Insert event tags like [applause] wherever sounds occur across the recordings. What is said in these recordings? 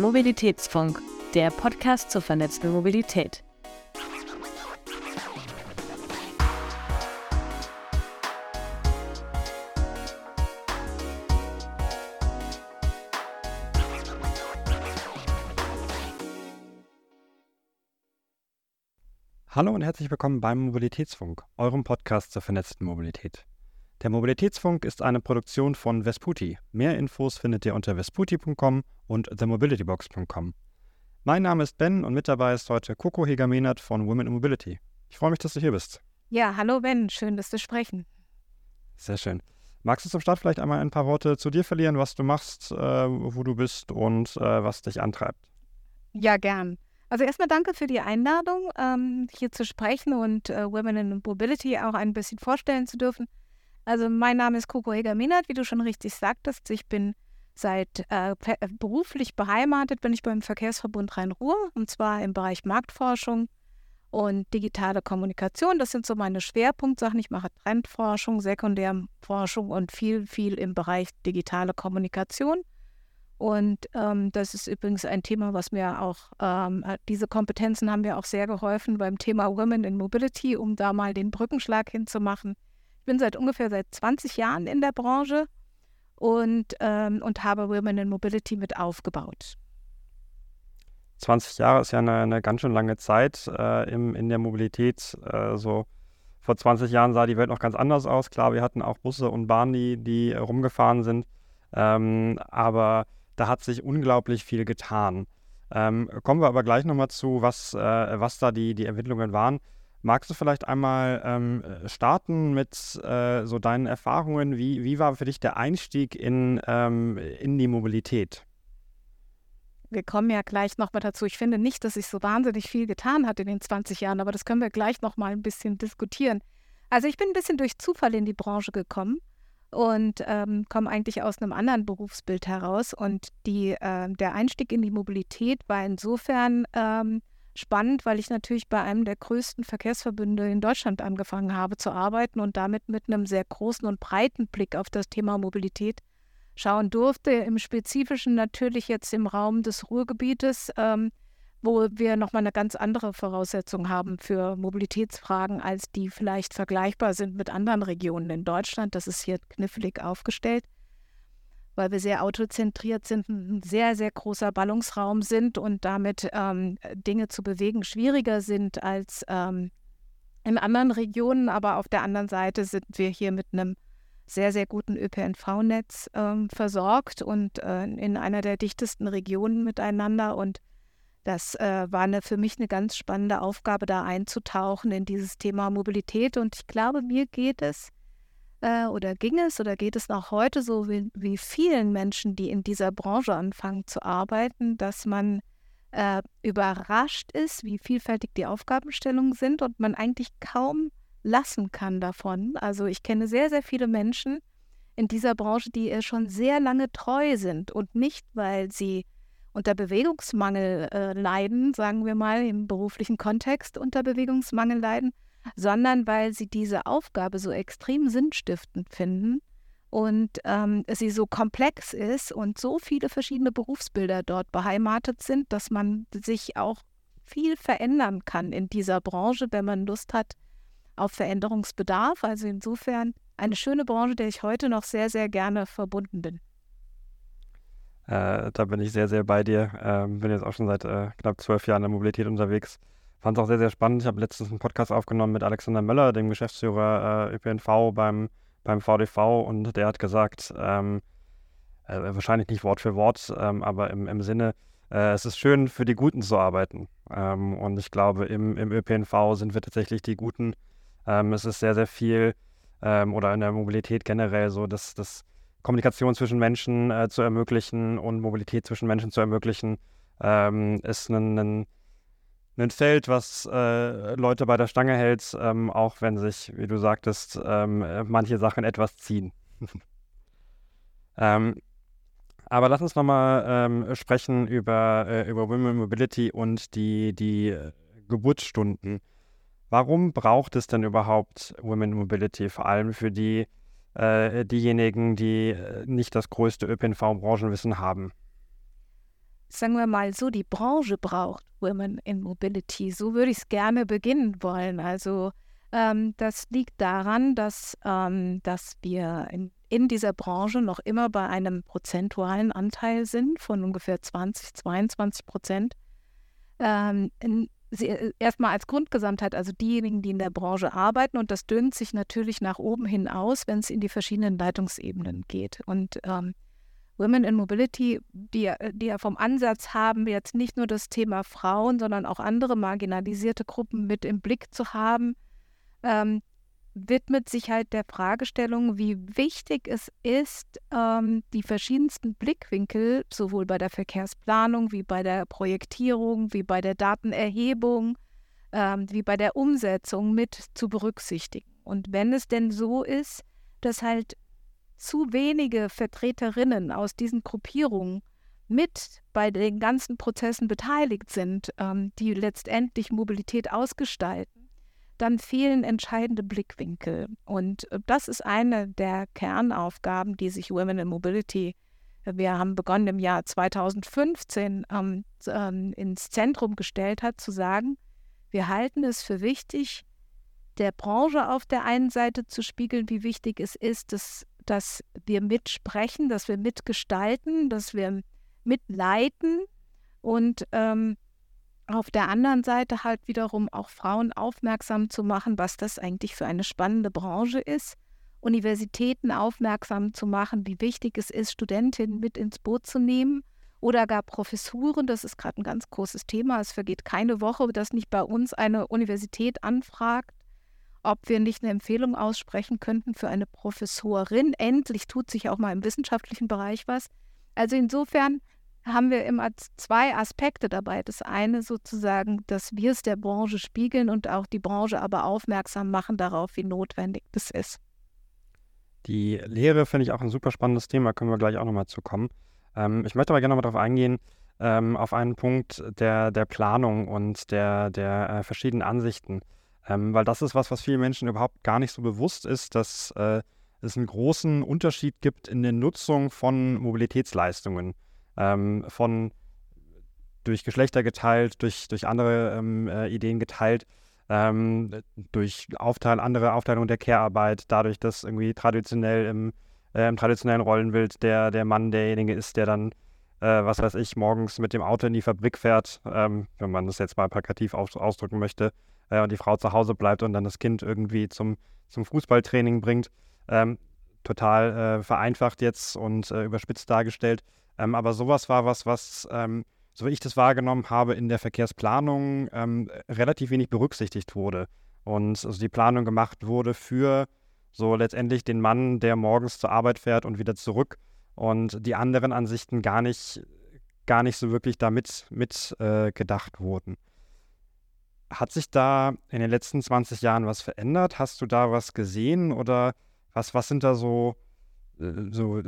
Mobilitätsfunk, der Podcast zur vernetzten Mobilität. Hallo und herzlich willkommen beim Mobilitätsfunk, eurem Podcast zur vernetzten Mobilität. Der Mobilitätsfunk ist eine Produktion von Vesputi. Mehr Infos findet ihr unter vesputi.com und themobilitybox.com. Mein Name ist Ben und mit dabei ist heute Coco Hegermenert von Women in Mobility. Ich freue mich, dass du hier bist. Ja, hallo Ben, schön, dass wir sprechen. Sehr schön. Magst du zum Start vielleicht einmal ein paar Worte zu dir verlieren, was du machst, äh, wo du bist und äh, was dich antreibt? Ja, gern. Also erstmal danke für die Einladung, ähm, hier zu sprechen und äh, Women in Mobility auch ein bisschen vorstellen zu dürfen. Also mein Name ist Coco Heger-Minert, wie du schon richtig sagtest. Ich bin seit äh, äh, beruflich beheimatet, bin ich beim Verkehrsverbund Rhein-Ruhr und zwar im Bereich Marktforschung und digitale Kommunikation. Das sind so meine Schwerpunktsachen. Ich mache Trendforschung, Sekundärforschung und viel, viel im Bereich digitale Kommunikation. Und ähm, das ist übrigens ein Thema, was mir auch, ähm, äh, diese Kompetenzen haben mir auch sehr geholfen beim Thema Women in Mobility, um da mal den Brückenschlag hinzumachen ich bin seit ungefähr seit 20 Jahren in der Branche und, ähm, und habe Women in Mobility mit aufgebaut. 20 Jahre ist ja eine, eine ganz schön lange Zeit äh, im, in der Mobilität. Äh, so vor 20 Jahren sah die Welt noch ganz anders aus. Klar, wir hatten auch Busse und Bahnen, die, die rumgefahren sind. Ähm, aber da hat sich unglaublich viel getan. Ähm, kommen wir aber gleich nochmal zu, was, äh, was da die, die Entwicklungen waren. Magst du vielleicht einmal ähm, starten mit äh, so deinen Erfahrungen? Wie, wie war für dich der Einstieg in, ähm, in die Mobilität? Wir kommen ja gleich nochmal dazu. Ich finde nicht, dass sich so wahnsinnig viel getan hat in den 20 Jahren, aber das können wir gleich nochmal ein bisschen diskutieren. Also ich bin ein bisschen durch Zufall in die Branche gekommen und ähm, komme eigentlich aus einem anderen Berufsbild heraus. Und die, äh, der Einstieg in die Mobilität war insofern ähm, spannend, weil ich natürlich bei einem der größten Verkehrsverbünde in Deutschland angefangen habe zu arbeiten und damit mit einem sehr großen und breiten Blick auf das Thema Mobilität schauen durfte. Im Spezifischen natürlich jetzt im Raum des Ruhrgebietes, ähm, wo wir nochmal eine ganz andere Voraussetzung haben für Mobilitätsfragen, als die vielleicht vergleichbar sind mit anderen Regionen in Deutschland. Das ist hier knifflig aufgestellt weil wir sehr autozentriert sind, ein sehr, sehr großer Ballungsraum sind und damit ähm, Dinge zu bewegen schwieriger sind als ähm, in anderen Regionen. Aber auf der anderen Seite sind wir hier mit einem sehr, sehr guten ÖPNV-Netz ähm, versorgt und äh, in einer der dichtesten Regionen miteinander. Und das äh, war eine, für mich eine ganz spannende Aufgabe, da einzutauchen in dieses Thema Mobilität. Und ich glaube, mir geht es äh, oder ging es oder geht es noch heute so wie, wie, vielen Menschen, die in dieser Branche anfangen zu arbeiten, dass man äh, überrascht ist, wie vielfältig die Aufgabenstellungen sind und man eigentlich kaum lassen kann davon. Also ich kenne sehr, sehr viele Menschen in dieser Branche, die ihr schon sehr lange treu sind und nicht, weil sie unter Bewegungsmangel äh, leiden, sagen wir mal im beruflichen Kontext unter Bewegungsmangel leiden, sondern weil sie diese Aufgabe so extrem sinnstiftend finden und ähm, sie so komplex ist und so viele verschiedene Berufsbilder dort beheimatet sind, dass man sich auch viel verändern kann in dieser Branche, wenn man Lust hat auf Veränderungsbedarf. Also insofern eine schöne Branche, der ich heute noch sehr, sehr gerne verbunden bin. Äh, da bin ich sehr, sehr bei dir. Ähm, bin jetzt auch schon seit äh, knapp zwölf Jahren in der Mobilität unterwegs fand es auch sehr, sehr spannend. Ich habe letztens einen Podcast aufgenommen mit Alexander Möller, dem Geschäftsführer äh, ÖPNV beim, beim VDV und der hat gesagt, ähm, äh, wahrscheinlich nicht Wort für Wort, ähm, aber im, im Sinne, äh, es ist schön für die Guten zu arbeiten. Ähm, und ich glaube, im, im ÖPNV sind wir tatsächlich die Guten. Ähm, es ist sehr, sehr viel ähm, oder in der Mobilität generell so, dass das Kommunikation zwischen Menschen äh, zu ermöglichen und Mobilität zwischen Menschen zu ermöglichen, ähm, ist ein, ein ein Feld, was äh, Leute bei der Stange hält, ähm, auch wenn sich, wie du sagtest, ähm, manche Sachen etwas ziehen. [laughs] ähm, aber lass uns nochmal ähm, sprechen über, äh, über Women Mobility und die, die äh, Geburtsstunden. Warum braucht es denn überhaupt Women Mobility, vor allem für die, äh, diejenigen, die äh, nicht das größte ÖPNV-Branchenwissen haben? Sagen wir mal so, die Branche braucht Women in Mobility. So würde ich es gerne beginnen wollen. Also ähm, das liegt daran, dass, ähm, dass wir in, in dieser Branche noch immer bei einem prozentualen Anteil sind von ungefähr 20, 22 Prozent. Ähm, äh, erstmal als Grundgesamtheit, also diejenigen, die in der Branche arbeiten, und das dünnt sich natürlich nach oben hin aus, wenn es in die verschiedenen Leitungsebenen geht. Und ähm, Women in Mobility, die, die ja vom Ansatz haben, jetzt nicht nur das Thema Frauen, sondern auch andere marginalisierte Gruppen mit im Blick zu haben, ähm, widmet sich halt der Fragestellung, wie wichtig es ist, ähm, die verschiedensten Blickwinkel, sowohl bei der Verkehrsplanung wie bei der Projektierung, wie bei der Datenerhebung, ähm, wie bei der Umsetzung mit zu berücksichtigen. Und wenn es denn so ist, dass halt zu wenige Vertreterinnen aus diesen Gruppierungen mit bei den ganzen Prozessen beteiligt sind, ähm, die letztendlich Mobilität ausgestalten, dann fehlen entscheidende Blickwinkel. Und äh, das ist eine der Kernaufgaben, die sich Women in Mobility, äh, wir haben begonnen im Jahr 2015, ähm, ähm, ins Zentrum gestellt hat, zu sagen, wir halten es für wichtig, der Branche auf der einen Seite zu spiegeln, wie wichtig es ist, dass, dass wir mitsprechen, dass wir mitgestalten, dass wir mitleiten und ähm, auf der anderen Seite halt wiederum auch Frauen aufmerksam zu machen, was das eigentlich für eine spannende Branche ist. Universitäten aufmerksam zu machen, wie wichtig es ist, Studentinnen mit ins Boot zu nehmen oder gar Professuren. Das ist gerade ein ganz großes Thema. Es vergeht keine Woche, dass nicht bei uns eine Universität anfragt, ob wir nicht eine Empfehlung aussprechen könnten für eine Professorin. Endlich tut sich auch mal im wissenschaftlichen Bereich was. Also insofern haben wir immer zwei Aspekte dabei. Das eine sozusagen, dass wir es der Branche spiegeln und auch die Branche aber aufmerksam machen darauf, wie notwendig das ist. Die Lehre finde ich auch ein super spannendes Thema, können wir gleich auch nochmal zukommen. Ähm, ich möchte aber gerne nochmal darauf eingehen, ähm, auf einen Punkt der, der Planung und der, der äh, verschiedenen Ansichten. Ähm, weil das ist was, was vielen Menschen überhaupt gar nicht so bewusst ist, dass äh, es einen großen Unterschied gibt in der Nutzung von Mobilitätsleistungen. Ähm, von durch Geschlechter geteilt, durch, durch andere ähm, äh, Ideen geteilt, ähm, durch Aufteil, andere Aufteilung der Care-Arbeit, dadurch, dass irgendwie traditionell im, äh, im traditionellen Rollenbild der, der Mann derjenige ist, der dann, äh, was weiß ich, morgens mit dem Auto in die Fabrik fährt, ähm, wenn man das jetzt mal plakativ aus, ausdrücken möchte, äh, und die Frau zu Hause bleibt und dann das Kind irgendwie zum, zum Fußballtraining bringt. Ähm, total äh, vereinfacht jetzt und äh, überspitzt dargestellt. Ähm, aber sowas war was, was, ähm, so wie ich das wahrgenommen habe, in der Verkehrsplanung ähm, relativ wenig berücksichtigt wurde. Und also die Planung gemacht wurde für so letztendlich den Mann, der morgens zur Arbeit fährt und wieder zurück und die anderen Ansichten gar nicht, gar nicht so wirklich damit mit äh, wurden. Hat sich da in den letzten 20 Jahren was verändert? Hast du da was gesehen oder was, was sind da so, äh, so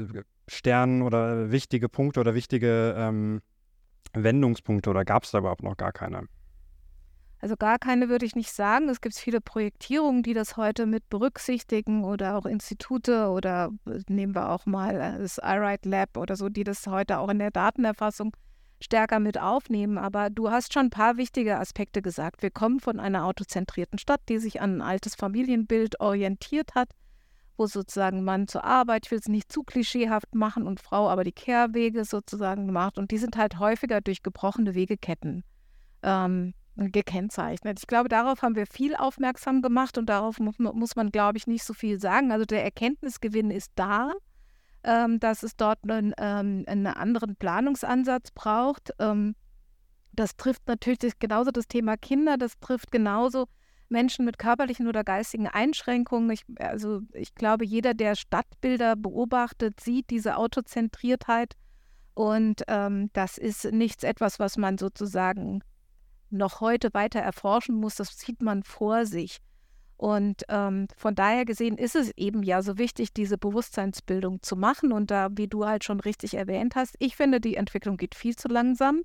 Sternen oder wichtige Punkte oder wichtige ähm, Wendungspunkte oder gab es da überhaupt noch gar keine? Also gar keine würde ich nicht sagen. Es gibt viele Projektierungen, die das heute mit berücksichtigen oder auch Institute oder äh, nehmen wir auch mal äh, das iRide Lab oder so, die das heute auch in der Datenerfassung stärker mit aufnehmen. Aber du hast schon ein paar wichtige Aspekte gesagt. Wir kommen von einer autozentrierten Stadt, die sich an ein altes Familienbild orientiert hat wo sozusagen Mann zur Arbeit, ich will es nicht zu klischeehaft machen und Frau aber die Kehrwege sozusagen macht. Und die sind halt häufiger durch gebrochene Wegeketten ähm, gekennzeichnet. Ich glaube, darauf haben wir viel aufmerksam gemacht und darauf muss, muss man, glaube ich, nicht so viel sagen. Also der Erkenntnisgewinn ist da, ähm, dass es dort einen, ähm, einen anderen Planungsansatz braucht. Ähm, das trifft natürlich genauso das Thema Kinder, das trifft genauso Menschen mit körperlichen oder geistigen Einschränkungen. Ich, also ich glaube, jeder, der Stadtbilder beobachtet, sieht diese Autozentriertheit. Und ähm, das ist nichts etwas, was man sozusagen noch heute weiter erforschen muss. Das sieht man vor sich. Und ähm, von daher gesehen ist es eben ja so wichtig, diese Bewusstseinsbildung zu machen. Und da, wie du halt schon richtig erwähnt hast, ich finde, die Entwicklung geht viel zu langsam.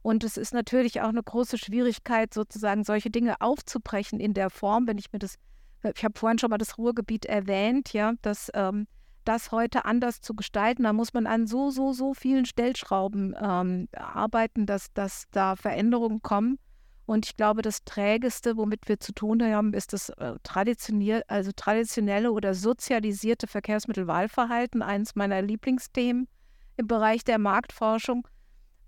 Und es ist natürlich auch eine große Schwierigkeit, sozusagen solche Dinge aufzubrechen in der Form, wenn ich mir das, ich habe vorhin schon mal das Ruhrgebiet erwähnt, ja, dass ähm, das heute anders zu gestalten. Da muss man an so, so, so vielen Stellschrauben ähm, arbeiten, dass, dass da Veränderungen kommen. Und ich glaube, das Trägeste, womit wir zu tun haben, ist das äh, also traditionelle oder sozialisierte Verkehrsmittelwahlverhalten, eines meiner Lieblingsthemen im Bereich der Marktforschung,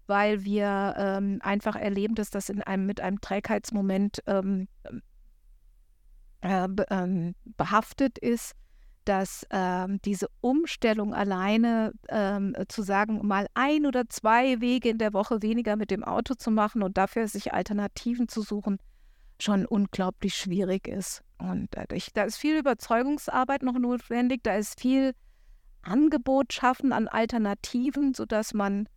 weil wir ähm, einfach erleben, dass das in einem, mit einem Trägheitsmoment ähm, äh, ähm, behaftet ist dass ähm, diese Umstellung alleine ähm, zu sagen, mal ein oder zwei Wege in der Woche weniger mit dem Auto zu machen und dafür sich Alternativen zu suchen, schon unglaublich schwierig ist. Und dadurch, da ist viel Überzeugungsarbeit noch notwendig, da ist viel Angebot schaffen an Alternativen, sodass man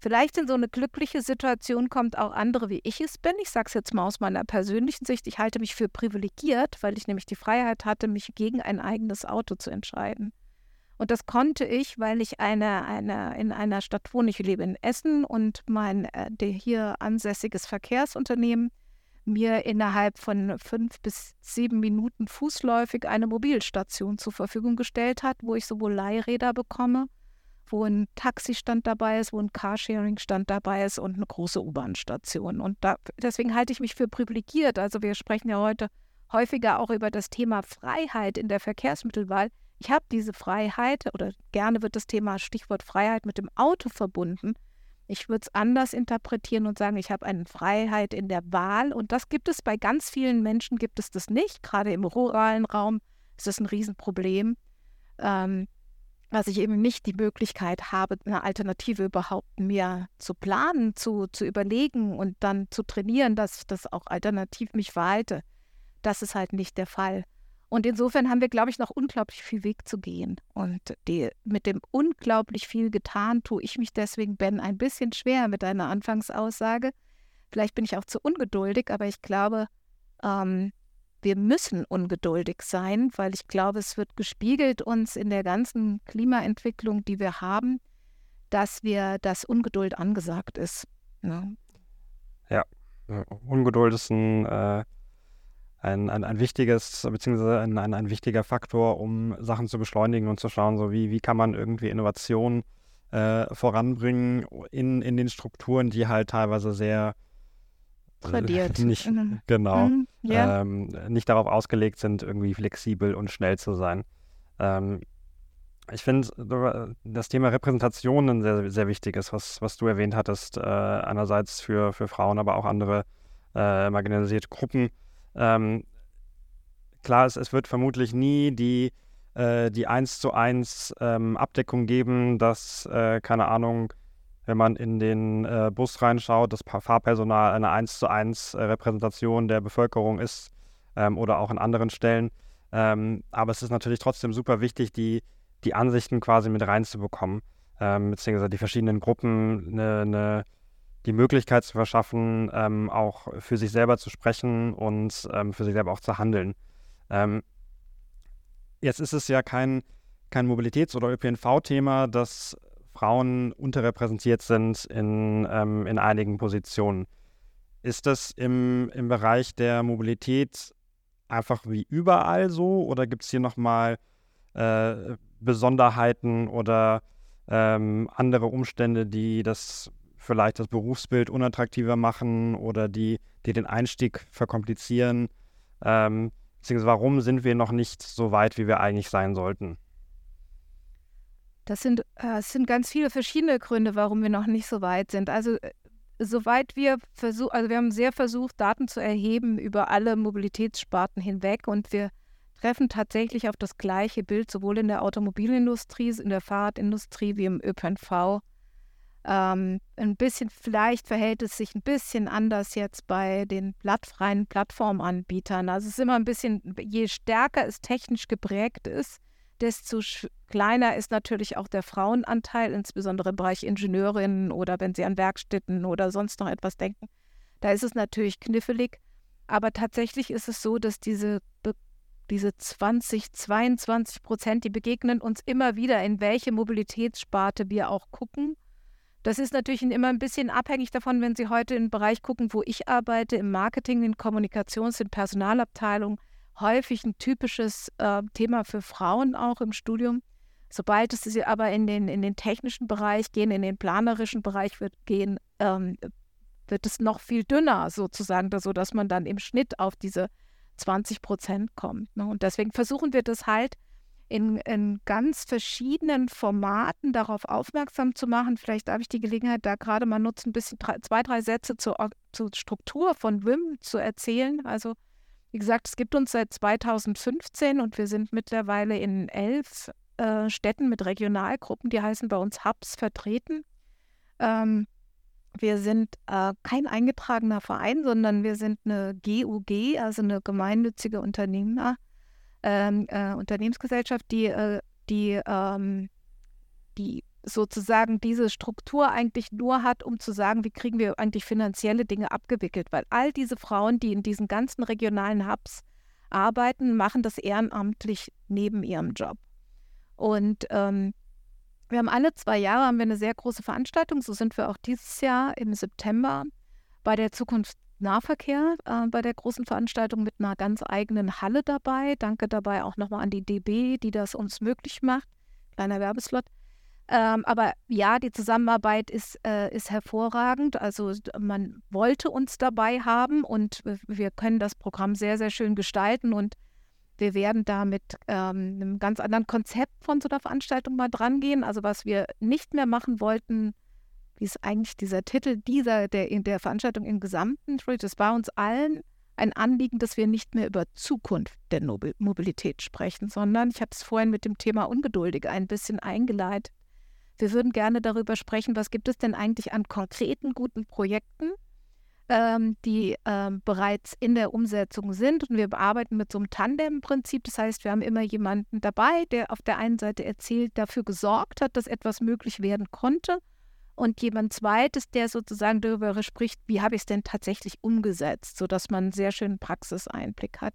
vielleicht in so eine glückliche Situation kommt, auch andere wie ich es bin. Ich sage es jetzt mal aus meiner persönlichen Sicht. Ich halte mich für privilegiert, weil ich nämlich die Freiheit hatte, mich gegen ein eigenes Auto zu entscheiden. Und das konnte ich, weil ich eine, eine, in einer Stadt wohne. Ich lebe in Essen und mein äh, hier ansässiges Verkehrsunternehmen mir innerhalb von fünf bis sieben Minuten fußläufig eine Mobilstation zur Verfügung gestellt hat, wo ich sowohl Leihräder bekomme, wo ein Taxistand dabei ist, wo ein Carsharing-Stand dabei ist und eine große U-Bahn-Station. Und da, deswegen halte ich mich für privilegiert. Also wir sprechen ja heute häufiger auch über das Thema Freiheit in der Verkehrsmittelwahl. Ich habe diese Freiheit oder gerne wird das Thema Stichwort Freiheit mit dem Auto verbunden. Ich würde es anders interpretieren und sagen, ich habe eine Freiheit in der Wahl und das gibt es bei ganz vielen Menschen, gibt es das nicht. Gerade im ruralen Raum ist das ein Riesenproblem. Ähm, dass ich eben nicht die Möglichkeit habe, eine Alternative überhaupt mehr zu planen, zu, zu überlegen und dann zu trainieren, dass ich das auch alternativ mich verhalte. Das ist halt nicht der Fall. Und insofern haben wir, glaube ich, noch unglaublich viel Weg zu gehen. Und die, mit dem unglaublich viel getan, tue ich mich deswegen, Ben, ein bisschen schwer mit deiner Anfangsaussage. Vielleicht bin ich auch zu ungeduldig, aber ich glaube, ähm, wir müssen ungeduldig sein, weil ich glaube, es wird gespiegelt uns in der ganzen Klimaentwicklung, die wir haben, dass wir, dass Ungeduld angesagt ist. Ne? Ja, Ungeduld ist ein, äh, ein, ein, ein, wichtiges, beziehungsweise ein, ein, ein, wichtiger Faktor, um Sachen zu beschleunigen und zu schauen, so wie, wie kann man irgendwie Innovation äh, voranbringen in, in den Strukturen, die halt teilweise sehr [laughs] tradiert. Nicht, mhm. Genau. Mhm, ja. ähm, nicht darauf ausgelegt sind, irgendwie flexibel und schnell zu sein. Ähm, ich finde das Thema Repräsentation ein sehr, sehr wichtiges, was, was du erwähnt hattest, äh, einerseits für, für Frauen, aber auch andere äh, marginalisierte Gruppen. Ähm, klar, es, es wird vermutlich nie die, äh, die 1 zu 1 ähm, Abdeckung geben, dass, äh, keine Ahnung, wenn man in den äh, Bus reinschaut, das Fahrpersonal eine 1 zu 1 äh, Repräsentation der Bevölkerung ist ähm, oder auch an anderen Stellen. Ähm, aber es ist natürlich trotzdem super wichtig, die, die Ansichten quasi mit reinzubekommen, ähm, beziehungsweise die verschiedenen Gruppen eine, eine, die Möglichkeit zu verschaffen, ähm, auch für sich selber zu sprechen und ähm, für sich selber auch zu handeln. Ähm, jetzt ist es ja kein, kein Mobilitäts- oder ÖPNV-Thema, das Frauen unterrepräsentiert sind in, ähm, in einigen Positionen. Ist das im, im Bereich der Mobilität einfach wie überall so oder gibt es hier nochmal äh, Besonderheiten oder ähm, andere Umstände, die das vielleicht das Berufsbild unattraktiver machen oder die, die den Einstieg verkomplizieren? Ähm, beziehungsweise warum sind wir noch nicht so weit, wie wir eigentlich sein sollten? Das sind, äh, sind ganz viele verschiedene Gründe, warum wir noch nicht so weit sind. Also äh, soweit wir versuchen, also wir haben sehr versucht, Daten zu erheben über alle Mobilitätssparten hinweg und wir treffen tatsächlich auf das gleiche Bild, sowohl in der Automobilindustrie, in der Fahrradindustrie wie im ÖPNV. Ähm, ein bisschen, vielleicht verhält es sich ein bisschen anders jetzt bei den blattfreien Plattformanbietern. Also es ist immer ein bisschen, je stärker es technisch geprägt ist, desto kleiner ist natürlich auch der Frauenanteil, insbesondere im Bereich Ingenieurinnen oder wenn sie an Werkstätten oder sonst noch etwas denken. Da ist es natürlich knifflig. Aber tatsächlich ist es so, dass diese, diese 20, 22 Prozent, die begegnen uns immer wieder, in welche Mobilitätssparte wir auch gucken. Das ist natürlich immer ein bisschen abhängig davon, wenn Sie heute in den Bereich gucken, wo ich arbeite, im Marketing, in Kommunikations-, in Personalabteilung, häufig ein typisches äh, Thema für Frauen auch im Studium. Sobald es aber in den, in den technischen Bereich gehen, in den planerischen Bereich wird gehen, ähm, wird es noch viel dünner sozusagen, sodass man dann im Schnitt auf diese 20 Prozent kommt. Ne? Und deswegen versuchen wir das halt in, in ganz verschiedenen Formaten darauf aufmerksam zu machen. Vielleicht darf ich die Gelegenheit da gerade mal nutzen, ein bisschen drei, zwei, drei Sätze zur, zur Struktur von WIM zu erzählen. Also wie gesagt, es gibt uns seit 2015 und wir sind mittlerweile in elf äh, Städten mit Regionalgruppen, die heißen bei uns Hubs vertreten. Ähm, wir sind äh, kein eingetragener Verein, sondern wir sind eine GUG, also eine gemeinnützige Unternehmer, ähm, äh, Unternehmensgesellschaft, die, äh, die, ähm, die sozusagen diese Struktur eigentlich nur hat, um zu sagen, wie kriegen wir eigentlich finanzielle Dinge abgewickelt. Weil all diese Frauen, die in diesen ganzen regionalen Hubs arbeiten, machen das ehrenamtlich neben ihrem Job. Und ähm, wir haben alle zwei Jahre haben wir eine sehr große Veranstaltung. So sind wir auch dieses Jahr im September bei der Zukunft Nahverkehr, äh, bei der großen Veranstaltung mit einer ganz eigenen Halle dabei. Danke dabei auch nochmal an die DB, die das uns möglich macht. Kleiner Werbeslot. Ähm, aber ja, die Zusammenarbeit ist, äh, ist hervorragend. Also man wollte uns dabei haben und wir können das Programm sehr, sehr schön gestalten und wir werden da mit ähm, einem ganz anderen Konzept von so einer Veranstaltung mal dran gehen. Also was wir nicht mehr machen wollten, wie ist eigentlich dieser Titel dieser der, der Veranstaltung im Gesamten, das war uns allen ein Anliegen, dass wir nicht mehr über Zukunft der Mobilität sprechen, sondern ich habe es vorhin mit dem Thema Ungeduldig ein bisschen eingeleitet. Wir würden gerne darüber sprechen, was gibt es denn eigentlich an konkreten guten Projekten, ähm, die ähm, bereits in der Umsetzung sind. Und wir arbeiten mit so einem Tandem-Prinzip. Das heißt, wir haben immer jemanden dabei, der auf der einen Seite erzählt, dafür gesorgt hat, dass etwas möglich werden konnte. Und jemand zweites, der sozusagen darüber spricht, wie habe ich es denn tatsächlich umgesetzt, sodass man einen sehr schönen Praxiseinblick hat.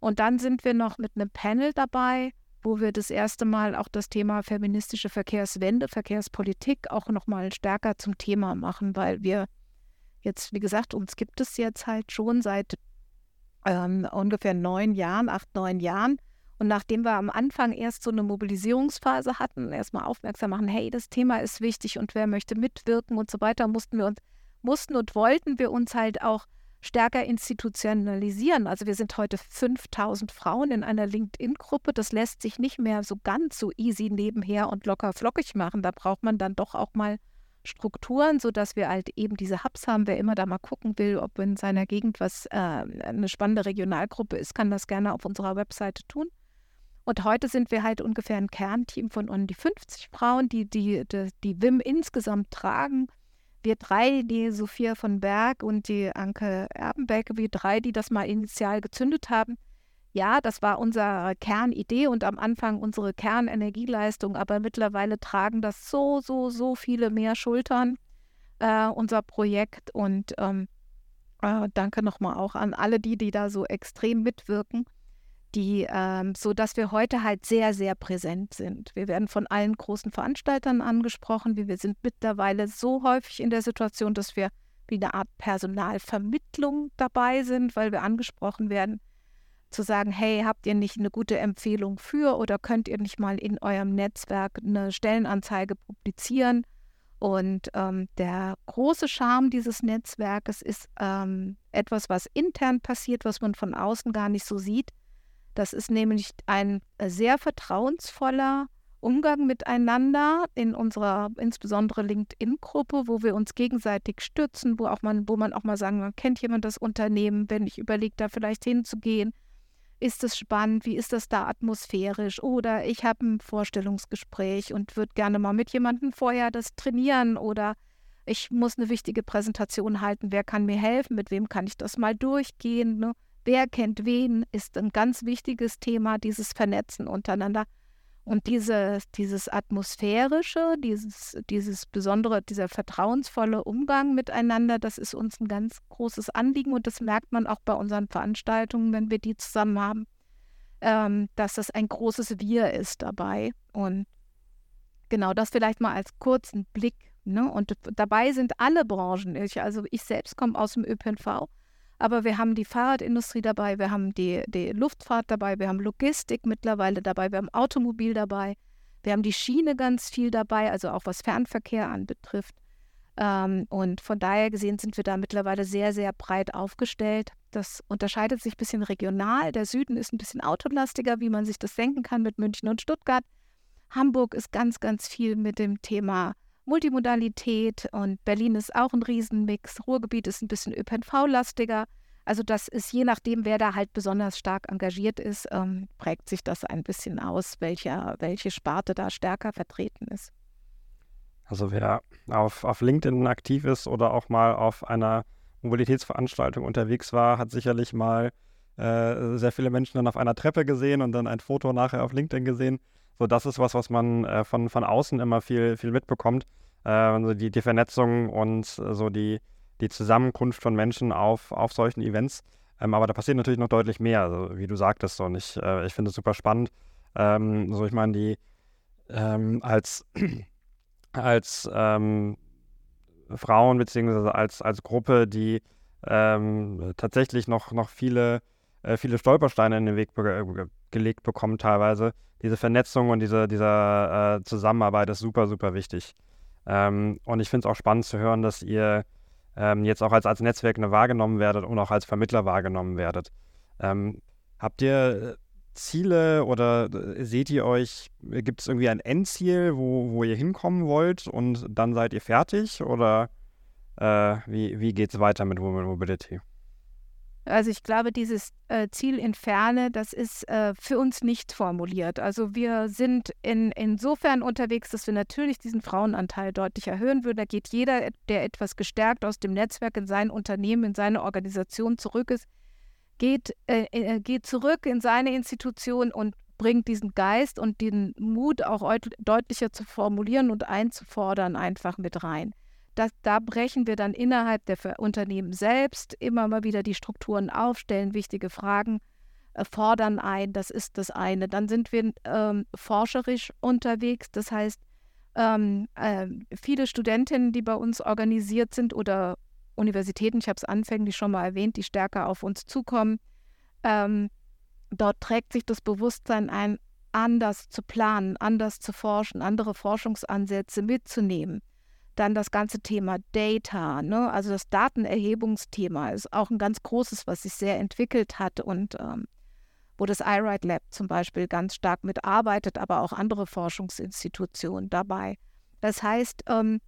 Und dann sind wir noch mit einem Panel dabei, wo wir das erste Mal auch das Thema feministische Verkehrswende, Verkehrspolitik auch nochmal stärker zum Thema machen, weil wir Jetzt, wie gesagt, uns gibt es jetzt halt schon seit ähm, ungefähr neun Jahren, acht, neun Jahren. Und nachdem wir am Anfang erst so eine Mobilisierungsphase hatten, erstmal aufmerksam machen, hey, das Thema ist wichtig und wer möchte mitwirken und so weiter, mussten wir uns, mussten und wollten wir uns halt auch stärker institutionalisieren. Also wir sind heute 5000 Frauen in einer LinkedIn-Gruppe. Das lässt sich nicht mehr so ganz so easy nebenher und locker flockig machen. Da braucht man dann doch auch mal Strukturen, sodass wir halt eben diese Hubs haben. Wer immer da mal gucken will, ob in seiner Gegend was äh, eine spannende Regionalgruppe ist, kann das gerne auf unserer Webseite tun. Und heute sind wir halt ungefähr ein Kernteam von um die 50 Frauen, die die, die, die WIM insgesamt tragen. Wir drei, die Sophia von Berg und die Anke Erbenbeck, wir drei, die das mal initial gezündet haben, ja, das war unsere Kernidee und am Anfang unsere Kernenergieleistung, aber mittlerweile tragen das so, so, so viele mehr Schultern, äh, unser Projekt. Und ähm, äh, danke nochmal auch an alle die, die da so extrem mitwirken, die, ähm, so dass wir heute halt sehr, sehr präsent sind. Wir werden von allen großen Veranstaltern angesprochen. Wir, wir sind mittlerweile so häufig in der Situation, dass wir wie eine Art Personalvermittlung dabei sind, weil wir angesprochen werden zu sagen, hey, habt ihr nicht eine gute Empfehlung für oder könnt ihr nicht mal in eurem Netzwerk eine Stellenanzeige publizieren? Und ähm, der große Charme dieses Netzwerkes ist ähm, etwas, was intern passiert, was man von außen gar nicht so sieht. Das ist nämlich ein äh, sehr vertrauensvoller Umgang miteinander in unserer insbesondere LinkedIn-Gruppe, wo wir uns gegenseitig stützen, wo auch man, wo man auch mal sagen, man kennt jemand das Unternehmen, wenn ich überlege, da vielleicht hinzugehen, ist es spannend? Wie ist das da atmosphärisch? Oder ich habe ein Vorstellungsgespräch und würde gerne mal mit jemandem vorher das trainieren oder ich muss eine wichtige Präsentation halten. Wer kann mir helfen? Mit wem kann ich das mal durchgehen? Ne? Wer kennt wen? Ist ein ganz wichtiges Thema, dieses Vernetzen untereinander. Und diese, dieses atmosphärische, dieses, dieses besondere, dieser vertrauensvolle Umgang miteinander, das ist uns ein ganz großes Anliegen und das merkt man auch bei unseren Veranstaltungen, wenn wir die zusammen haben, ähm, dass das ein großes Wir ist dabei. Und genau das vielleicht mal als kurzen Blick. Ne? Und dabei sind alle Branchen. Ich, also ich selbst komme aus dem ÖPNV aber wir haben die Fahrradindustrie dabei, wir haben die, die Luftfahrt dabei, wir haben Logistik mittlerweile dabei, wir haben Automobil dabei, Wir haben die Schiene ganz viel dabei, also auch was Fernverkehr anbetrifft. Ähm, und von daher gesehen sind wir da mittlerweile sehr, sehr breit aufgestellt. Das unterscheidet sich ein bisschen regional. Der Süden ist ein bisschen autolastiger, wie man sich das denken kann mit München und Stuttgart. Hamburg ist ganz, ganz viel mit dem Thema Multimodalität und Berlin ist auch ein Riesenmix. Ruhrgebiet ist ein bisschen ÖPNV-lastiger. Also das ist je nachdem, wer da halt besonders stark engagiert ist, ähm, prägt sich das ein bisschen aus, welcher, welche Sparte da stärker vertreten ist. Also wer auf, auf LinkedIn aktiv ist oder auch mal auf einer Mobilitätsveranstaltung unterwegs war, hat sicherlich mal äh, sehr viele Menschen dann auf einer Treppe gesehen und dann ein Foto nachher auf LinkedIn gesehen. So, das ist was, was man äh, von, von außen immer viel, viel mitbekommt. Äh, also die, die Vernetzung und äh, so die, die Zusammenkunft von Menschen auf, auf solchen Events. Ähm, aber da passiert natürlich noch deutlich mehr, also wie du sagtest. Und ich, äh, ich finde es super spannend. Ähm, so, ich meine, die ähm, als, [clears throat] als ähm, Frauen beziehungsweise als, als Gruppe, die ähm, tatsächlich noch, noch viele, äh, viele Stolpersteine in den Weg be gelegt bekommen teilweise. Diese Vernetzung und diese, diese äh, Zusammenarbeit ist super, super wichtig. Ähm, und ich finde es auch spannend zu hören, dass ihr ähm, jetzt auch als, als Netzwerk wahrgenommen werdet und auch als Vermittler wahrgenommen werdet. Ähm, habt ihr Ziele oder äh, seht ihr euch, gibt es irgendwie ein Endziel, wo, wo ihr hinkommen wollt und dann seid ihr fertig oder äh, wie, wie geht es weiter mit Women Mobility? Also ich glaube, dieses äh, Ziel in Ferne, das ist äh, für uns nicht formuliert. Also wir sind in, insofern unterwegs, dass wir natürlich diesen Frauenanteil deutlich erhöhen würden. Da geht jeder, der etwas gestärkt aus dem Netzwerk in sein Unternehmen, in seine Organisation zurück ist, geht, äh, äh geht zurück in seine Institution und bringt diesen Geist und den Mut auch deutlicher zu formulieren und einzufordern einfach mit rein. Das, da brechen wir dann innerhalb der Unternehmen selbst immer mal wieder die Strukturen auf, stellen wichtige Fragen, äh, fordern ein, das ist das eine. Dann sind wir ähm, forscherisch unterwegs, das heißt, ähm, äh, viele Studentinnen, die bei uns organisiert sind oder Universitäten, ich habe es anfänglich schon mal erwähnt, die stärker auf uns zukommen, ähm, dort trägt sich das Bewusstsein ein, anders zu planen, anders zu forschen, andere Forschungsansätze mitzunehmen. Dann das ganze Thema Data, ne? also das Datenerhebungsthema ist auch ein ganz großes, was sich sehr entwickelt hat und ähm, wo das iRide Lab zum Beispiel ganz stark mitarbeitet, aber auch andere Forschungsinstitutionen dabei. Das heißt, ähm,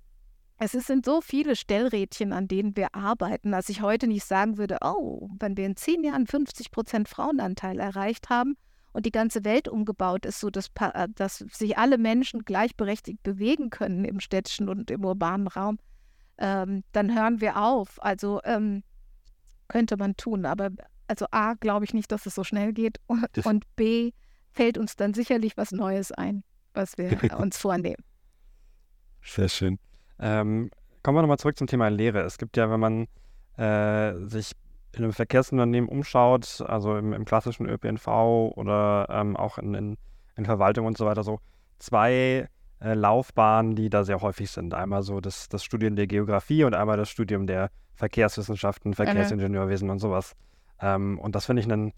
es sind so viele Stellrädchen, an denen wir arbeiten, dass ich heute nicht sagen würde, oh, wenn wir in zehn Jahren 50 Prozent Frauenanteil erreicht haben, und die ganze Welt umgebaut ist, so dass, äh, dass sich alle Menschen gleichberechtigt bewegen können im städtischen und im urbanen Raum, ähm, dann hören wir auf. Also ähm, könnte man tun. Aber also A, glaube ich nicht, dass es so schnell geht. Das und B, fällt uns dann sicherlich was Neues ein, was wir uns vornehmen. Sehr schön. Ähm, kommen wir nochmal zurück zum Thema Lehre. Es gibt ja, wenn man äh, sich in einem Verkehrsunternehmen umschaut, also im, im klassischen ÖPNV oder ähm, auch in, in, in, Verwaltung und so weiter, so zwei äh, Laufbahnen, die da sehr häufig sind. Einmal so das, das Studium der Geografie und einmal das Studium der Verkehrswissenschaften, Verkehrsingenieurwesen und sowas. Ähm, und das finde ich einen,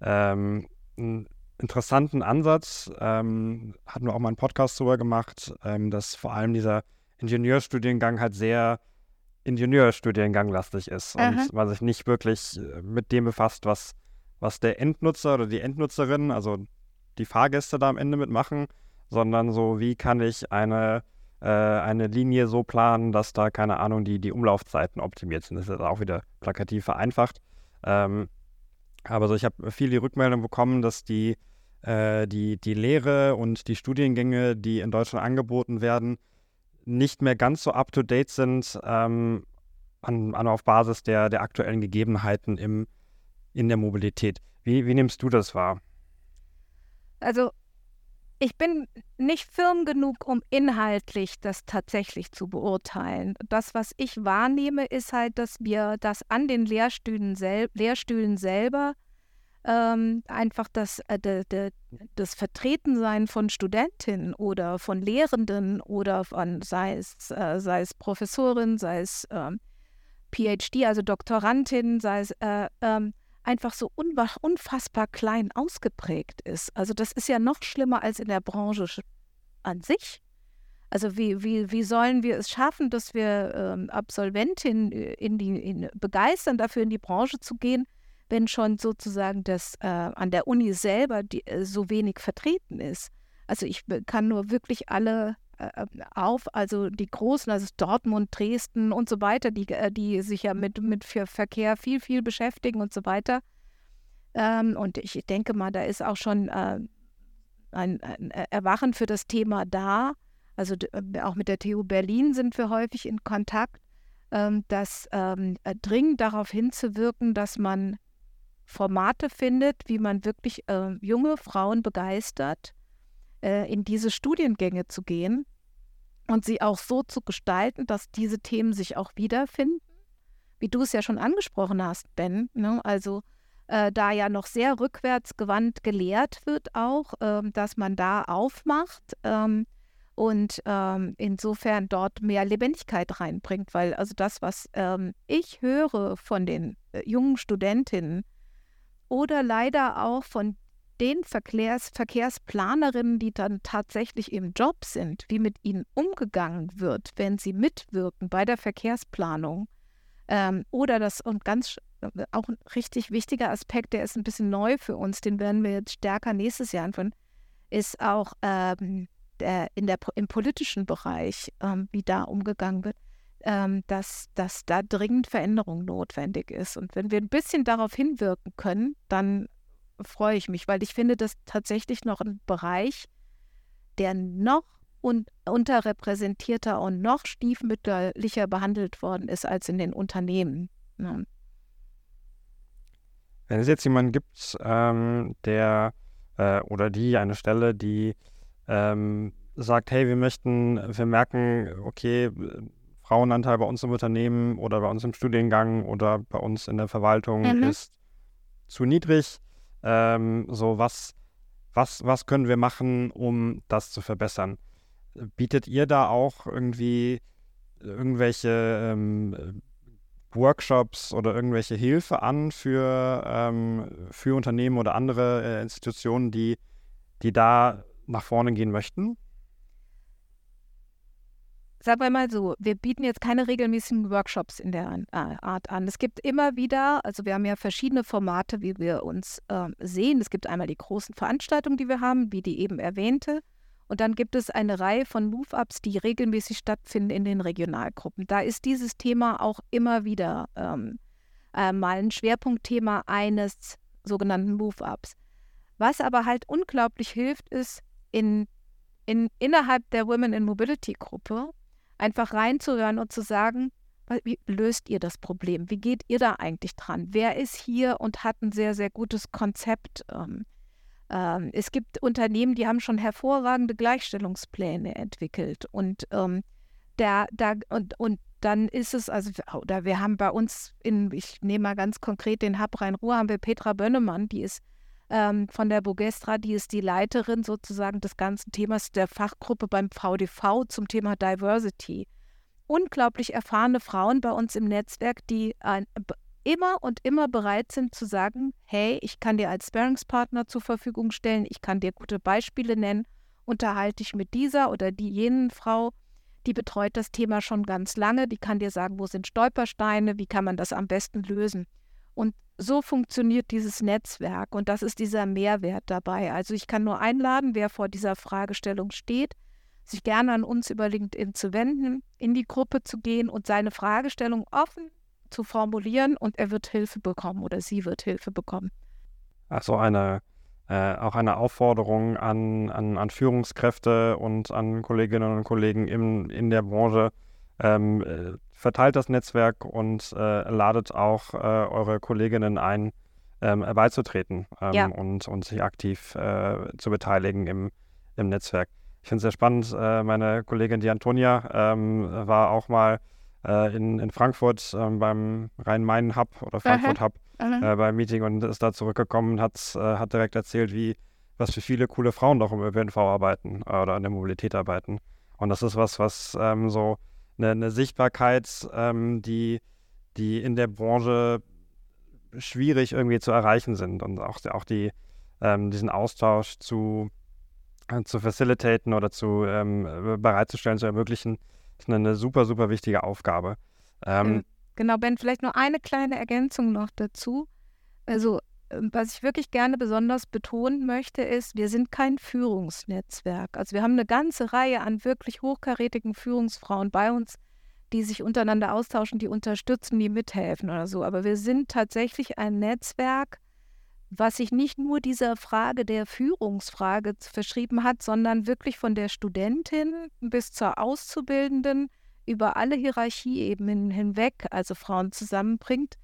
ähm, einen, interessanten Ansatz. Ähm, hatten wir auch mal einen Podcast drüber gemacht, ähm, dass vor allem dieser Ingenieurstudiengang halt sehr Ingenieurstudiengang lastig ist Aha. und man sich nicht wirklich äh, mit dem befasst, was, was der Endnutzer oder die Endnutzerin, also die Fahrgäste da am Ende mitmachen, sondern so, wie kann ich eine, äh, eine Linie so planen, dass da, keine Ahnung, die, die Umlaufzeiten optimiert sind. Das ist auch wieder plakativ vereinfacht. Ähm, aber so, ich habe viel die Rückmeldung bekommen, dass die, äh, die, die Lehre und die Studiengänge, die in Deutschland angeboten werden, nicht mehr ganz so up-to-date sind ähm, an, an, auf Basis der, der aktuellen Gegebenheiten im, in der Mobilität. Wie, wie nimmst du das wahr? Also ich bin nicht firm genug, um inhaltlich das tatsächlich zu beurteilen. Das, was ich wahrnehme, ist halt, dass wir das an den Lehrstühlen, sel Lehrstühlen selber ähm, einfach das, äh, de, das Vertretensein von Studentinnen oder von Lehrenden oder von, sei es, äh, sei es Professorin, sei es ähm, PhD, also Doktorandin, sei es äh, ähm, einfach so unfassbar klein ausgeprägt ist. Also das ist ja noch schlimmer als in der Branche an sich. Also wie, wie, wie sollen wir es schaffen, dass wir ähm, Absolventinnen äh, in die, in, begeistern, dafür in die Branche zu gehen, wenn schon sozusagen das äh, an der Uni selber die, äh, so wenig vertreten ist. Also ich kann nur wirklich alle äh, auf, also die großen, also Dortmund, Dresden und so weiter, die, äh, die sich ja mit, mit Verkehr viel, viel beschäftigen und so weiter. Ähm, und ich denke mal, da ist auch schon äh, ein, ein Erwachen für das Thema da also äh, auch mit der TU Berlin sind wir häufig in Kontakt, ähm, dass ähm, äh, dringend darauf hinzuwirken, dass man Formate findet, wie man wirklich äh, junge Frauen begeistert, äh, in diese Studiengänge zu gehen und sie auch so zu gestalten, dass diese Themen sich auch wiederfinden. Wie du es ja schon angesprochen hast, Ben. Ne? Also äh, da ja noch sehr rückwärtsgewandt gelehrt wird auch, ähm, dass man da aufmacht. Ähm, und ähm, insofern dort mehr Lebendigkeit reinbringt, weil also das, was ähm, ich höre von den äh, jungen Studentinnen oder leider auch von den Verkehrs Verkehrsplanerinnen, die dann tatsächlich im Job sind, wie mit ihnen umgegangen wird, wenn sie mitwirken bei der Verkehrsplanung. Ähm, oder das, und ganz äh, auch ein richtig wichtiger Aspekt, der ist ein bisschen neu für uns, den werden wir jetzt stärker nächstes Jahr anfangen, ist auch ähm, der, in der, im politischen Bereich, ähm, wie da umgegangen wird, ähm, dass, dass da dringend Veränderung notwendig ist. Und wenn wir ein bisschen darauf hinwirken können, dann freue ich mich, weil ich finde, das tatsächlich noch ein Bereich, der noch un unterrepräsentierter und noch stiefmütterlicher behandelt worden ist als in den Unternehmen. Ja. Wenn es jetzt jemanden gibt, ähm, der äh, oder die eine Stelle, die ähm, sagt, hey, wir möchten, wir merken, okay, Frauenanteil bei uns im Unternehmen oder bei uns im Studiengang oder bei uns in der Verwaltung mhm. ist zu niedrig. Ähm, so, was, was, was können wir machen, um das zu verbessern? Bietet ihr da auch irgendwie irgendwelche ähm, Workshops oder irgendwelche Hilfe an für, ähm, für Unternehmen oder andere äh, Institutionen, die, die da nach vorne gehen möchten? Sagen wir mal so, wir bieten jetzt keine regelmäßigen Workshops in der äh, Art an. Es gibt immer wieder, also wir haben ja verschiedene Formate, wie wir uns äh, sehen. Es gibt einmal die großen Veranstaltungen, die wir haben, wie die eben erwähnte. Und dann gibt es eine Reihe von Move-Ups, die regelmäßig stattfinden in den Regionalgruppen. Da ist dieses Thema auch immer wieder ähm, äh, mal ein Schwerpunktthema eines sogenannten Move-Ups. Was aber halt unglaublich hilft, ist, in, in, innerhalb der Women in Mobility Gruppe einfach reinzuhören und zu sagen, wie löst ihr das Problem? Wie geht ihr da eigentlich dran? Wer ist hier und hat ein sehr, sehr gutes Konzept? Ähm, ähm, es gibt Unternehmen, die haben schon hervorragende Gleichstellungspläne entwickelt und ähm, der, da, und, und dann ist es, also, oder wir haben bei uns in, ich nehme mal ganz konkret den Hub Rhein-Ruhr, haben wir Petra Bönnemann, die ist ähm, von der Bogestra, die ist die Leiterin sozusagen des ganzen Themas der Fachgruppe beim VDV zum Thema Diversity. Unglaublich erfahrene Frauen bei uns im Netzwerk, die ein, immer und immer bereit sind zu sagen, hey, ich kann dir als Sparringspartner zur Verfügung stellen, ich kann dir gute Beispiele nennen, unterhalte ich mit dieser oder die jenen Frau, die betreut das Thema schon ganz lange, die kann dir sagen, wo sind Stolpersteine, wie kann man das am besten lösen. Und so funktioniert dieses Netzwerk und das ist dieser Mehrwert dabei. Also ich kann nur einladen, wer vor dieser Fragestellung steht, sich gerne an uns über LinkedIn zu wenden, in die Gruppe zu gehen und seine Fragestellung offen zu formulieren und er wird Hilfe bekommen oder sie wird Hilfe bekommen. Also eine äh, auch eine Aufforderung an, an, an Führungskräfte und an Kolleginnen und Kollegen im, in der Branche, ähm, äh, verteilt das Netzwerk und äh, ladet auch äh, eure Kolleginnen ein, ähm, beizutreten ähm, ja. und, und sich aktiv äh, zu beteiligen im, im Netzwerk. Ich finde es sehr spannend. Äh, meine Kollegin, die Antonia, ähm, war auch mal äh, in, in Frankfurt ähm, beim Rhein-Main-Hub oder Frankfurt-Hub äh, beim Meeting und ist da zurückgekommen und hat, hat direkt erzählt, wie was für viele coole Frauen doch im ÖPNV arbeiten oder an der Mobilität arbeiten. Und das ist was, was ähm, so eine, eine Sichtbarkeit, ähm, die, die in der Branche schwierig irgendwie zu erreichen sind und auch, auch die, ähm, diesen Austausch zu, äh, zu facilitaten oder zu ähm, bereitzustellen, zu ermöglichen, ist eine, eine super, super wichtige Aufgabe. Ähm, genau, Ben, vielleicht nur eine kleine Ergänzung noch dazu. Also, was ich wirklich gerne besonders betonen möchte, ist, wir sind kein Führungsnetzwerk. Also wir haben eine ganze Reihe an wirklich hochkarätigen Führungsfrauen bei uns, die sich untereinander austauschen, die unterstützen, die mithelfen oder so. Aber wir sind tatsächlich ein Netzwerk, was sich nicht nur dieser Frage der Führungsfrage verschrieben hat, sondern wirklich von der Studentin bis zur Auszubildenden über alle Hierarchieebenen hinweg, also Frauen zusammenbringt.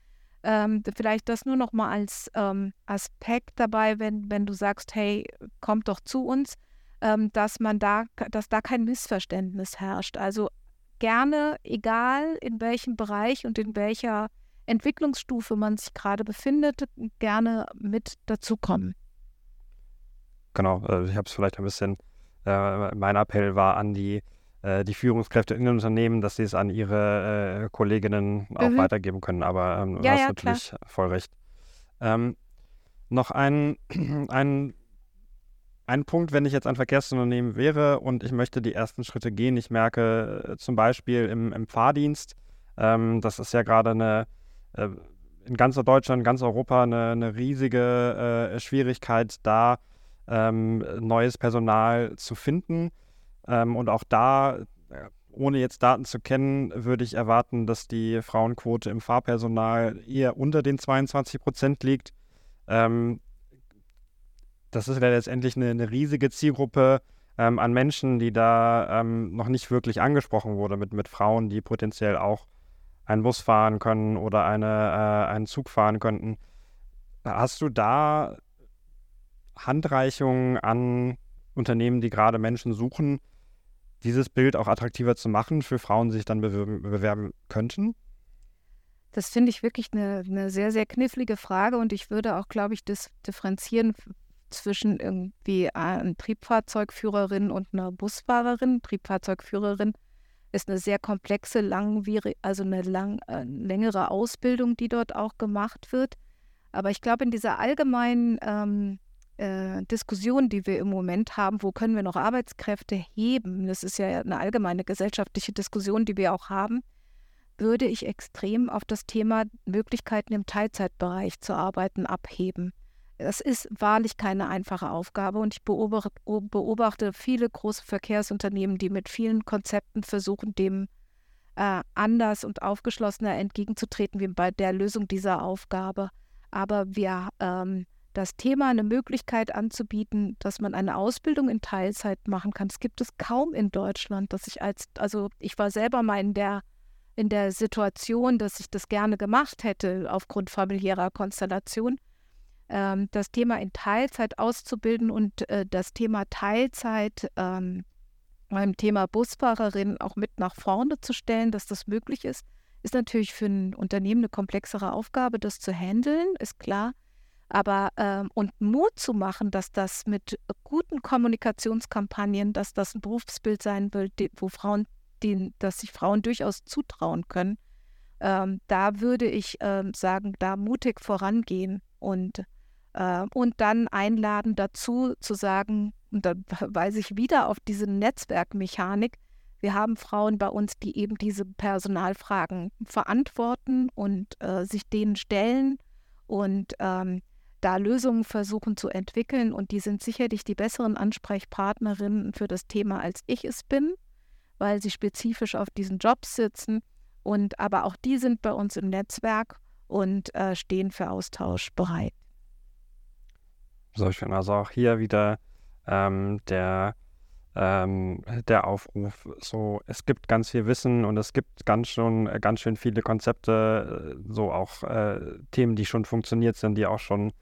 Ähm, vielleicht das nur noch mal als ähm, Aspekt dabei, wenn, wenn du sagst, hey, kommt doch zu uns, ähm, dass man da, dass da kein Missverständnis herrscht. Also gerne, egal in welchem Bereich und in welcher Entwicklungsstufe man sich gerade befindet, gerne mit dazukommen. Genau, also ich habe es vielleicht ein bisschen, äh, mein Appell war an die, äh, die Führungskräfte in den Unternehmen, dass sie es an ihre äh, Kolleginnen auch mhm. weitergeben können. Aber ähm, du hast ja, natürlich klar. voll recht. Ähm, noch ein, [clears throat] ein ein Punkt, wenn ich jetzt ein Verkehrsunternehmen wäre und ich möchte die ersten Schritte gehen. Ich merke äh, zum Beispiel im, im Fahrdienst, ähm, das ist ja gerade eine äh, in ganz Deutschland, ganz Europa eine, eine riesige äh, Schwierigkeit, da ähm, neues Personal zu finden. Ähm, und auch da, äh, ohne jetzt Daten zu kennen, würde ich erwarten, dass die Frauenquote im Fahrpersonal eher unter den 22 Prozent liegt. Ähm, das ist ja letztendlich eine, eine riesige Zielgruppe ähm, an Menschen, die da ähm, noch nicht wirklich angesprochen wurde, mit, mit Frauen, die potenziell auch einen Bus fahren können oder eine, äh, einen Zug fahren könnten. Hast du da Handreichungen an Unternehmen, die gerade Menschen suchen, dieses Bild auch attraktiver zu machen für Frauen, die sich dann bewerben, bewerben könnten? Das finde ich wirklich eine, eine, sehr, sehr knifflige Frage und ich würde auch, glaube ich, das differenzieren zwischen irgendwie einer Triebfahrzeugführerin und einer Busfahrerin. Triebfahrzeugführerin ist eine sehr komplexe, langwierige, also eine lang, äh, längere Ausbildung, die dort auch gemacht wird. Aber ich glaube, in dieser allgemeinen ähm, äh, Diskussion, die wir im Moment haben, wo können wir noch Arbeitskräfte heben, das ist ja eine allgemeine gesellschaftliche Diskussion, die wir auch haben, würde ich extrem auf das Thema Möglichkeiten im Teilzeitbereich zu arbeiten abheben. Das ist wahrlich keine einfache Aufgabe und ich beobachte viele große Verkehrsunternehmen, die mit vielen Konzepten versuchen, dem äh, anders und aufgeschlossener entgegenzutreten wie bei der Lösung dieser Aufgabe. Aber wir ähm, das Thema eine Möglichkeit anzubieten, dass man eine Ausbildung in Teilzeit machen kann. Das gibt es kaum in Deutschland, dass ich als, also ich war selber mal in der, in der Situation, dass ich das gerne gemacht hätte aufgrund familiärer Konstellation ähm, das Thema in Teilzeit auszubilden und äh, das Thema Teilzeit ähm, beim Thema Busfahrerin auch mit nach vorne zu stellen, dass das möglich ist, ist natürlich für ein Unternehmen eine komplexere Aufgabe, das zu handeln, ist klar. Aber ähm, und Mut zu machen, dass das mit guten Kommunikationskampagnen, dass das ein Berufsbild sein die, wo Frauen, die, dass sich Frauen durchaus zutrauen können, ähm, da würde ich ähm, sagen, da mutig vorangehen und äh, und dann einladen dazu zu sagen, und da weise ich wieder auf diese Netzwerkmechanik, wir haben Frauen bei uns, die eben diese Personalfragen verantworten und äh, sich denen stellen und ähm, da Lösungen versuchen zu entwickeln. Und die sind sicherlich die besseren Ansprechpartnerinnen für das Thema, als ich es bin, weil sie spezifisch auf diesen Jobs sitzen. Und aber auch die sind bei uns im Netzwerk und äh, stehen für Austausch bereit so schön. Also auch hier wieder ähm, der, ähm, der Aufruf. So, es gibt ganz viel Wissen und es gibt ganz schon äh, ganz schön viele Konzepte, äh, so auch äh, Themen, die schon funktioniert sind, die auch schon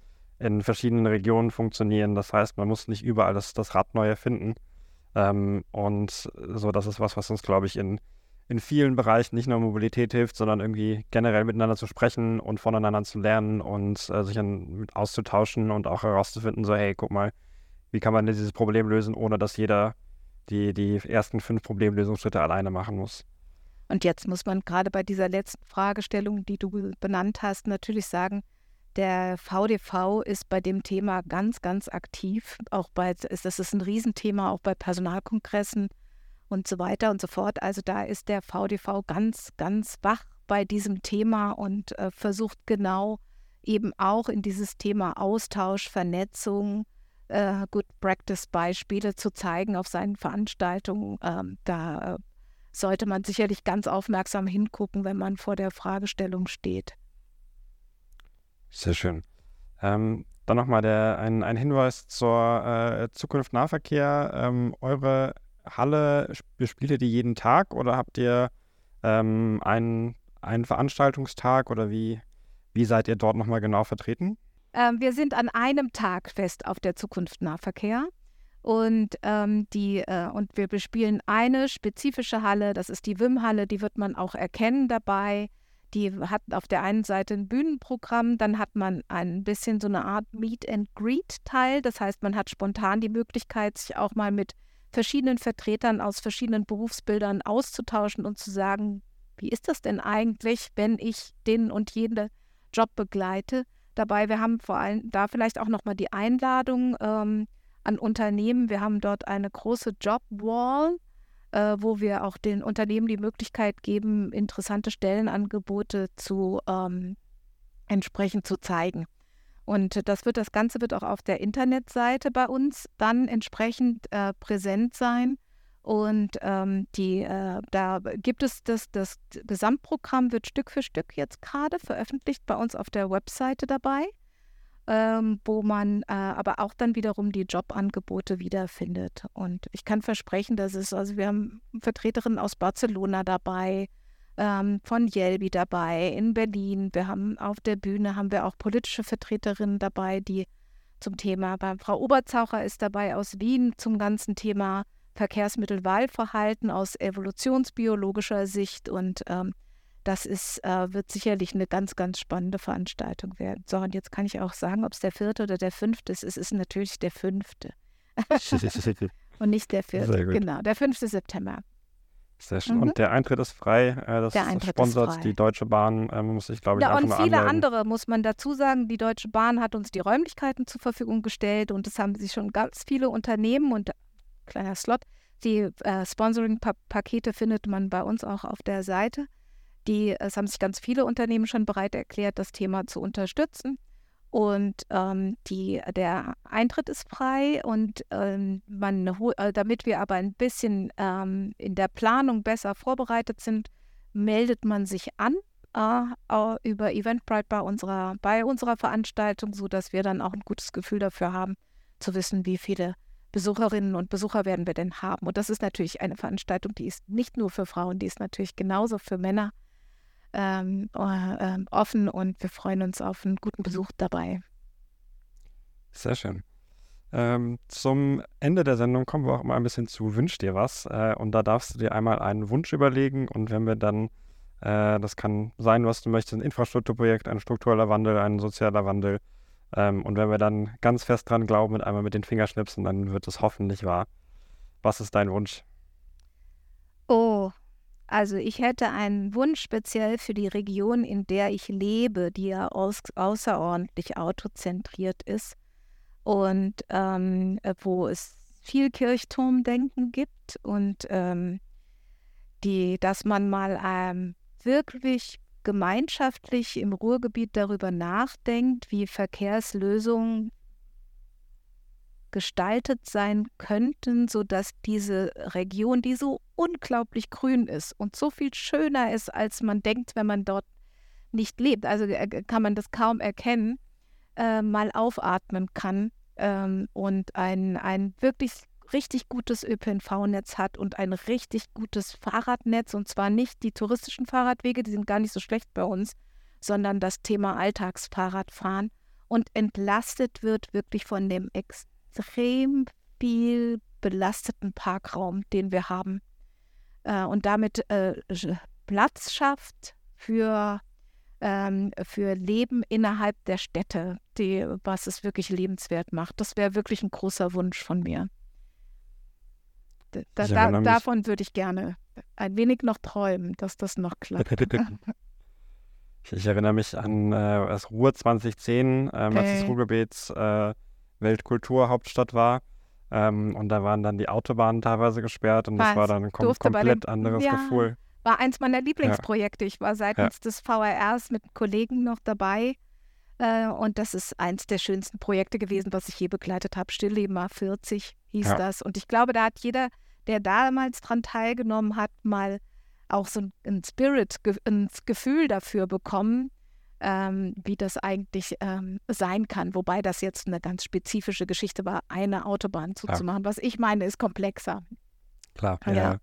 in verschiedenen Regionen funktionieren. Das heißt, man muss nicht überall das, das Rad neu erfinden. Ähm, und so, das ist was, was uns, glaube ich, in in vielen Bereichen nicht nur Mobilität hilft, sondern irgendwie generell miteinander zu sprechen und voneinander zu lernen und äh, sich an, auszutauschen und auch herauszufinden, so hey, guck mal, wie kann man dieses Problem lösen, ohne dass jeder die, die ersten fünf Problemlösungsschritte alleine machen muss. Und jetzt muss man gerade bei dieser letzten Fragestellung, die du benannt hast, natürlich sagen, Der VDV ist bei dem Thema ganz, ganz aktiv. Auch bei, das ist ein Riesenthema, auch bei Personalkongressen und so weiter und so fort. Also da ist der VDV ganz, ganz wach bei diesem Thema und äh, versucht genau eben auch in dieses Thema Austausch, Vernetzung, äh, Good Practice Beispiele zu zeigen auf seinen Veranstaltungen. Ähm, da äh, sollte man sicherlich ganz aufmerksam hingucken, wenn man vor der Fragestellung steht. Sehr schön. Ähm, dann nochmal ein, ein Hinweis zur äh, Zukunft Nahverkehr. Ähm, eure Halle, bespielt ihr die jeden Tag oder habt ihr ähm, einen, einen Veranstaltungstag oder wie, wie seid ihr dort nochmal genau vertreten? Ähm, wir sind an einem Tag fest auf der Zukunft Nahverkehr. Und, ähm, die, äh, und wir bespielen eine spezifische Halle, das ist die WIM-Halle, die wird man auch erkennen dabei. Die hat auf der einen Seite ein Bühnenprogramm, dann hat man ein bisschen so eine Art Meet and Greet-Teil. Das heißt, man hat spontan die Möglichkeit, sich auch mal mit verschiedenen Vertretern aus verschiedenen Berufsbildern auszutauschen und zu sagen, wie ist das denn eigentlich, wenn ich den und jeden Job begleite? Dabei, wir haben vor allem da vielleicht auch nochmal die Einladung ähm, an Unternehmen. Wir haben dort eine große Jobwall, äh, wo wir auch den Unternehmen die Möglichkeit geben, interessante Stellenangebote zu ähm, entsprechend zu zeigen. Und das wird, das Ganze wird auch auf der Internetseite bei uns dann entsprechend äh, präsent sein. Und ähm, die, äh, da gibt es das, das Gesamtprogramm wird Stück für Stück jetzt gerade veröffentlicht bei uns auf der Webseite dabei, ähm, wo man äh, aber auch dann wiederum die Jobangebote wiederfindet. Und ich kann versprechen, dass es, also wir haben Vertreterinnen aus Barcelona dabei, ähm, von Jelbi dabei, in Berlin. Wir haben auf der Bühne haben wir auch politische Vertreterinnen dabei, die zum Thema, Frau Oberzaucher ist dabei aus Wien zum ganzen Thema Verkehrsmittelwahlverhalten aus evolutionsbiologischer Sicht und ähm, das ist, äh, wird sicherlich eine ganz, ganz spannende Veranstaltung werden. So, und jetzt kann ich auch sagen, ob es der vierte oder der fünfte ist. Es ist natürlich der fünfte. [laughs] und nicht der vierte. Genau, der fünfte September. Sehr schön. Mhm. Und der Eintritt ist frei. Äh, das, das sponsert die Deutsche Bahn. Äh, muss ich, glaube ich, ja, auch und viele anmelden. andere muss man dazu sagen. Die Deutsche Bahn hat uns die Räumlichkeiten zur Verfügung gestellt und es haben sich schon ganz viele Unternehmen und kleiner Slot. Die äh, Sponsoring-Pakete findet man bei uns auch auf der Seite. Die, es haben sich ganz viele Unternehmen schon bereit erklärt, das Thema zu unterstützen. Und ähm, die, der Eintritt ist frei und ähm, man, äh, damit wir aber ein bisschen ähm, in der Planung besser vorbereitet sind, meldet man sich an äh, über Eventbrite bei unserer, bei unserer Veranstaltung, sodass wir dann auch ein gutes Gefühl dafür haben, zu wissen, wie viele Besucherinnen und Besucher werden wir denn haben. Und das ist natürlich eine Veranstaltung, die ist nicht nur für Frauen, die ist natürlich genauso für Männer ähm, äh, offen und wir freuen uns auf einen guten Besuch dabei. Sehr schön. Ähm, zum Ende der Sendung kommen wir auch mal ein bisschen zu Wünsch dir was. Äh, und da darfst du dir einmal einen Wunsch überlegen und wenn wir dann, äh, das kann sein, was du möchtest, ein Infrastrukturprojekt, ein struktureller Wandel, ein sozialer Wandel. Ähm, und wenn wir dann ganz fest dran glauben und einmal mit den Fingerschnipsen, dann wird es hoffentlich wahr. Was ist dein Wunsch? Oh, also ich hätte einen Wunsch speziell für die Region, in der ich lebe, die ja aus, außerordentlich autozentriert ist und ähm, wo es viel Kirchturmdenken gibt und ähm, die, dass man mal ähm, wirklich gemeinschaftlich im Ruhrgebiet darüber nachdenkt, wie Verkehrslösungen gestaltet sein könnten, sodass diese Region, die so unglaublich grün ist und so viel schöner ist, als man denkt, wenn man dort nicht lebt, also äh, kann man das kaum erkennen, äh, mal aufatmen kann ähm, und ein, ein wirklich richtig gutes ÖPNV-Netz hat und ein richtig gutes Fahrradnetz. Und zwar nicht die touristischen Fahrradwege, die sind gar nicht so schlecht bei uns, sondern das Thema Alltagsfahrradfahren. Und entlastet wird wirklich von dem Ex extrem viel belasteten Parkraum, den wir haben. Äh, und damit äh, Platz schafft für, ähm, für Leben innerhalb der Städte, die, was es wirklich lebenswert macht. Das wäre wirklich ein großer Wunsch von mir. Da, da, davon würde ich gerne ein wenig noch träumen, dass das noch klappt. [laughs] Ich, erinnere mich an äh, das Ruhr 2010, ähm, als das. Ruhrgebiets äh, Weltkulturhauptstadt war. Ähm, und da waren dann die Autobahnen teilweise gesperrt und das Was? war dann ein kom komplett den- anderes Ja. Gefühl. War eins meiner Lieblingsprojekte. Ich war seitens des VRRs mit Kollegen noch dabei. Äh, und das ist eins der schönsten Projekte gewesen, was ich je begleitet habe. Stillleben A40 hieß das. Und ich glaube, da hat jeder, der damals dran teilgenommen hat, mal auch so ein, Spirit, ein Gefühl dafür bekommen, ähm, wie das eigentlich ähm, sein kann. Wobei das jetzt eine ganz spezifische Geschichte war, eine Autobahn zuzumachen. Was ich meine, ist komplexer. Klar, Ja. ja.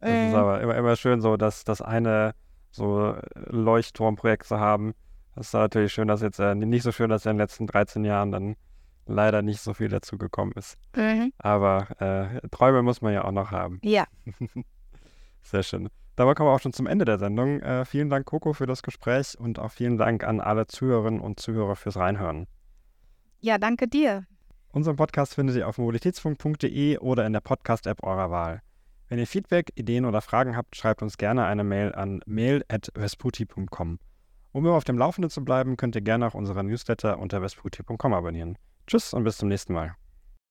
Das Äh. ist aber immer, immer schön so, dass das eine so äh, Leuchtturmprojekt zu haben. Das ist natürlich schön, dass jetzt äh, nicht so schön, dass in den letzten 13 Jahren dann leider nicht so viel dazu gekommen ist. Aber äh, Träume muss man ja auch noch haben. Ja, [laughs] Sehr schön. Dabei kommen wir auch schon zum Ende der Sendung. Äh, vielen Dank, Coco, für das Gespräch und auch vielen Dank an alle Zuhörerinnen und Zuhörer fürs Reinhören. ja, danke dir. Unseren Podcast findet ihr auf mobilitätsfunk.de oder in der Podcast-App eurer Wahl. Wenn ihr Feedback, Ideen oder Fragen habt, schreibt uns gerne eine Mail an mail.vesputi.com. Um immer auf dem Laufenden zu bleiben, könnt ihr gerne auch unseren Newsletter unter vesputi.com abonnieren. Tschüss und bis zum nächsten Mal.